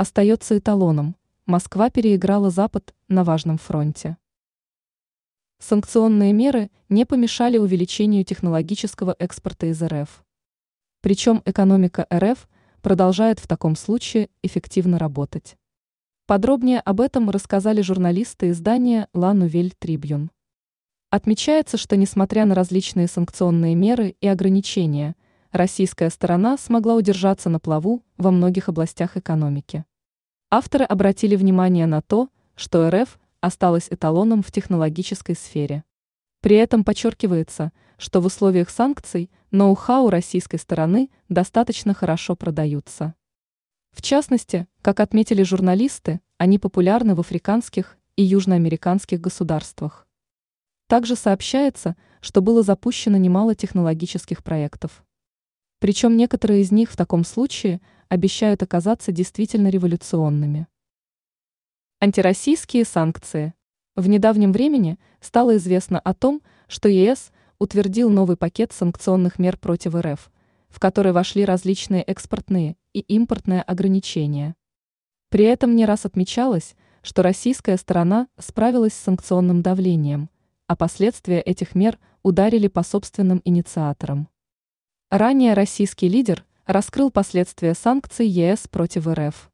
остается эталоном. Москва переиграла Запад на важном фронте. Санкционные меры не помешали увеличению технологического экспорта из РФ. Причем экономика РФ продолжает в таком случае эффективно работать. Подробнее об этом рассказали журналисты издания «Ла Нувель Трибюн». Отмечается, что несмотря на различные санкционные меры и ограничения, российская сторона смогла удержаться на плаву во многих областях экономики. Авторы обратили внимание на то, что РФ осталась эталоном в технологической сфере. При этом подчеркивается, что в условиях санкций ноу-хау российской стороны достаточно хорошо продаются. В частности, как отметили журналисты, они популярны в африканских и южноамериканских государствах. Также сообщается, что было запущено немало технологических проектов. Причем некоторые из них в таком случае обещают оказаться действительно революционными. Антироссийские санкции. В недавнем времени стало известно о том, что ЕС утвердил новый пакет санкционных мер против РФ, в который вошли различные экспортные и импортные ограничения. При этом не раз отмечалось, что российская сторона справилась с санкционным давлением, а последствия этих мер ударили по собственным инициаторам. Ранее российский лидер раскрыл последствия санкций ЕС против РФ.